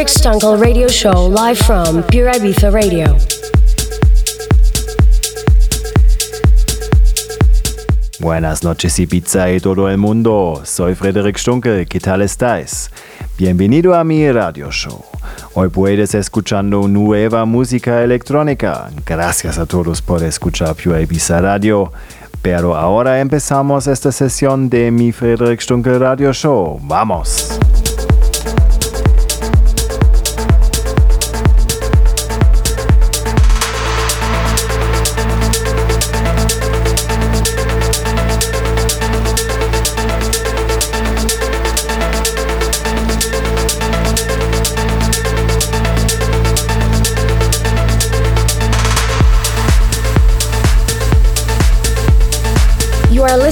Frederick Stunkel Radio Show live from Pure Ibiza Radio. Buenas noches Ibiza y todo el mundo. Soy Frederick Stunkel. ¿Qué tal estáis? Bienvenido a mi radio show. Hoy puedes escuchando nueva música electrónica. Gracias a todos por escuchar Pure Ibiza Radio. Pero ahora empezamos esta sesión de mi Frederick Stunkel Radio Show. ¡Vamos!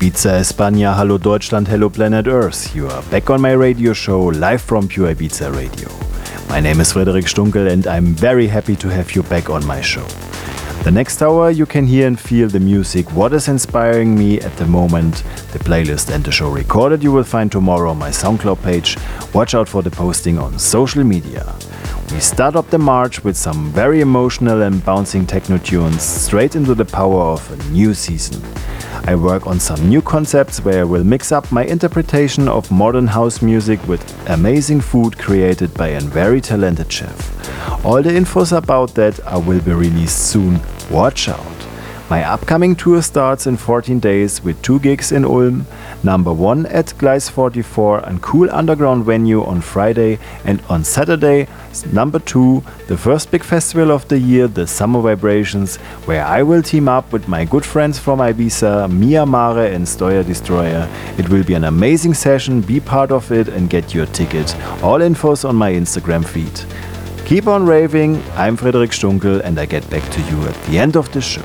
Ibiza, España, hello Deutschland, hello planet Earth. You are back on my radio show live from Pure Ibiza Radio. My name is Frederic Stunkel and I'm very happy to have you back on my show. The next hour you can hear and feel the music, what is inspiring me at the moment, the playlist and the show recorded you will find tomorrow on my SoundCloud page. Watch out for the posting on social media. We start up the march with some very emotional and bouncing techno tunes straight into the power of a new season. I work on some new concepts where I will mix up my interpretation of modern house music with amazing food created by a very talented chef. All the infos about that uh, will be released soon. Watch out! My upcoming tour starts in 14 days with two gigs in Ulm. Number one at Gleis 44, a cool underground venue on Friday, and on Saturday, number two, the first big festival of the year, the Summer Vibrations, where I will team up with my good friends from Ibiza, Mia Mare and Stoya Destroyer. It will be an amazing session, be part of it and get your ticket. All infos on my Instagram feed. Keep on raving, I'm Frederic Stunkel and I get back to you at the end of the show.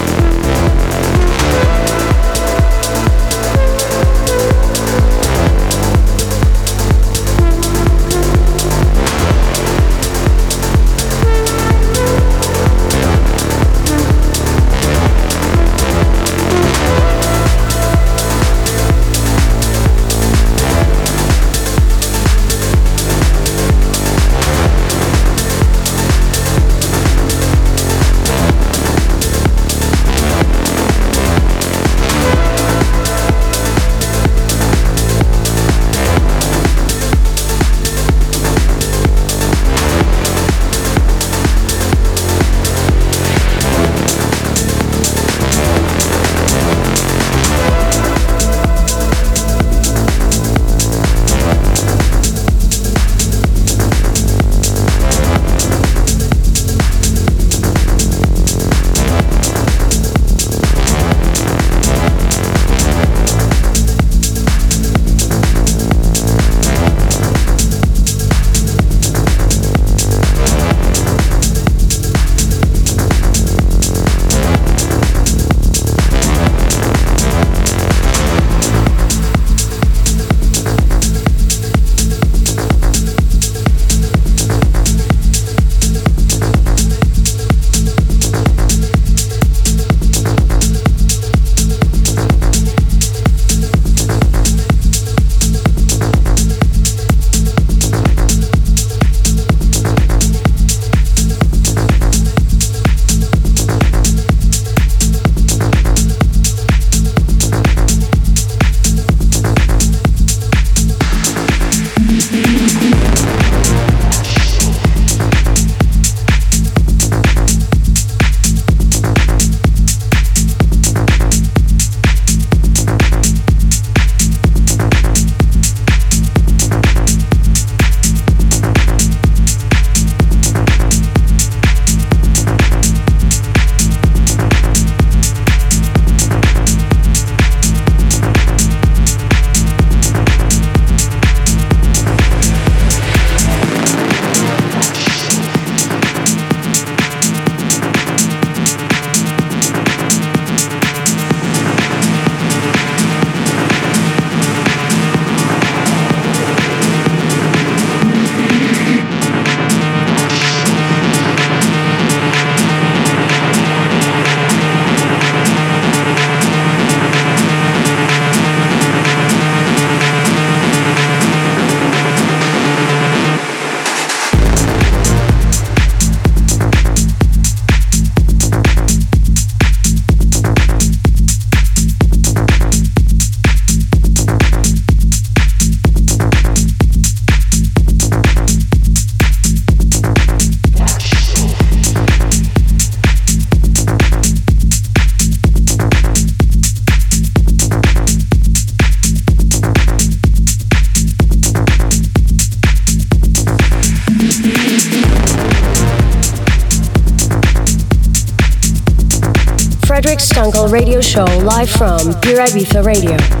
Ibiza Radio.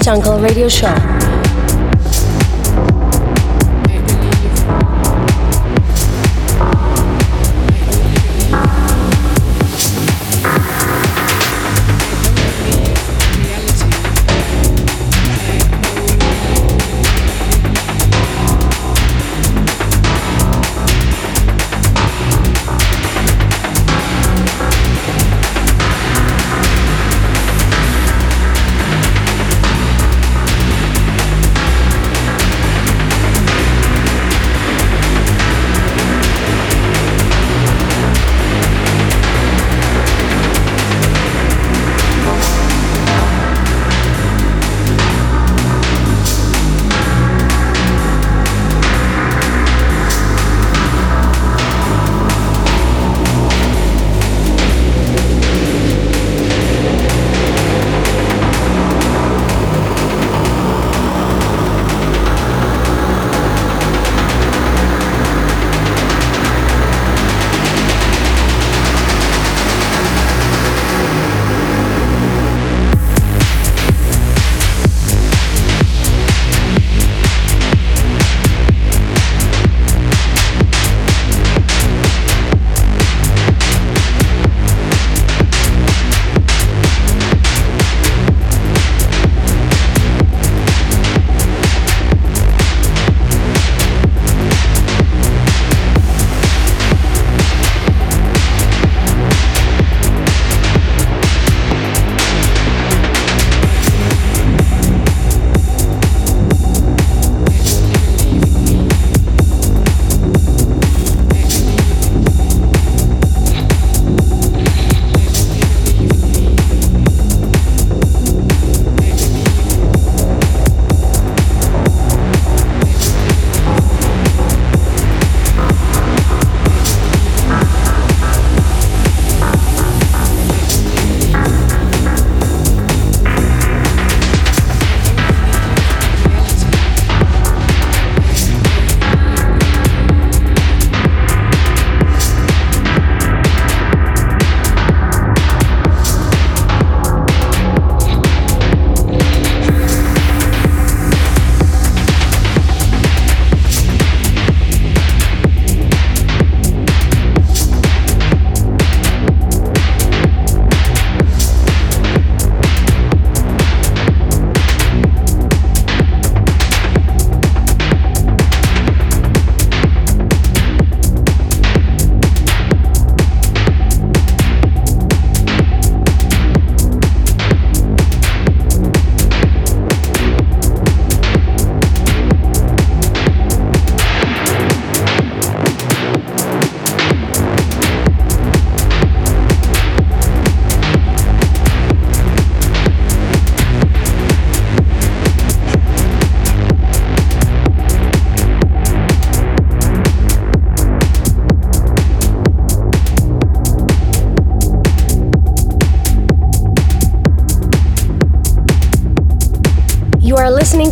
Stunkel Radio Show.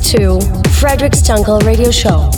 To Frederic Stunkel Radio Show.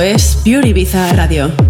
Es Pure Ibiza Radio.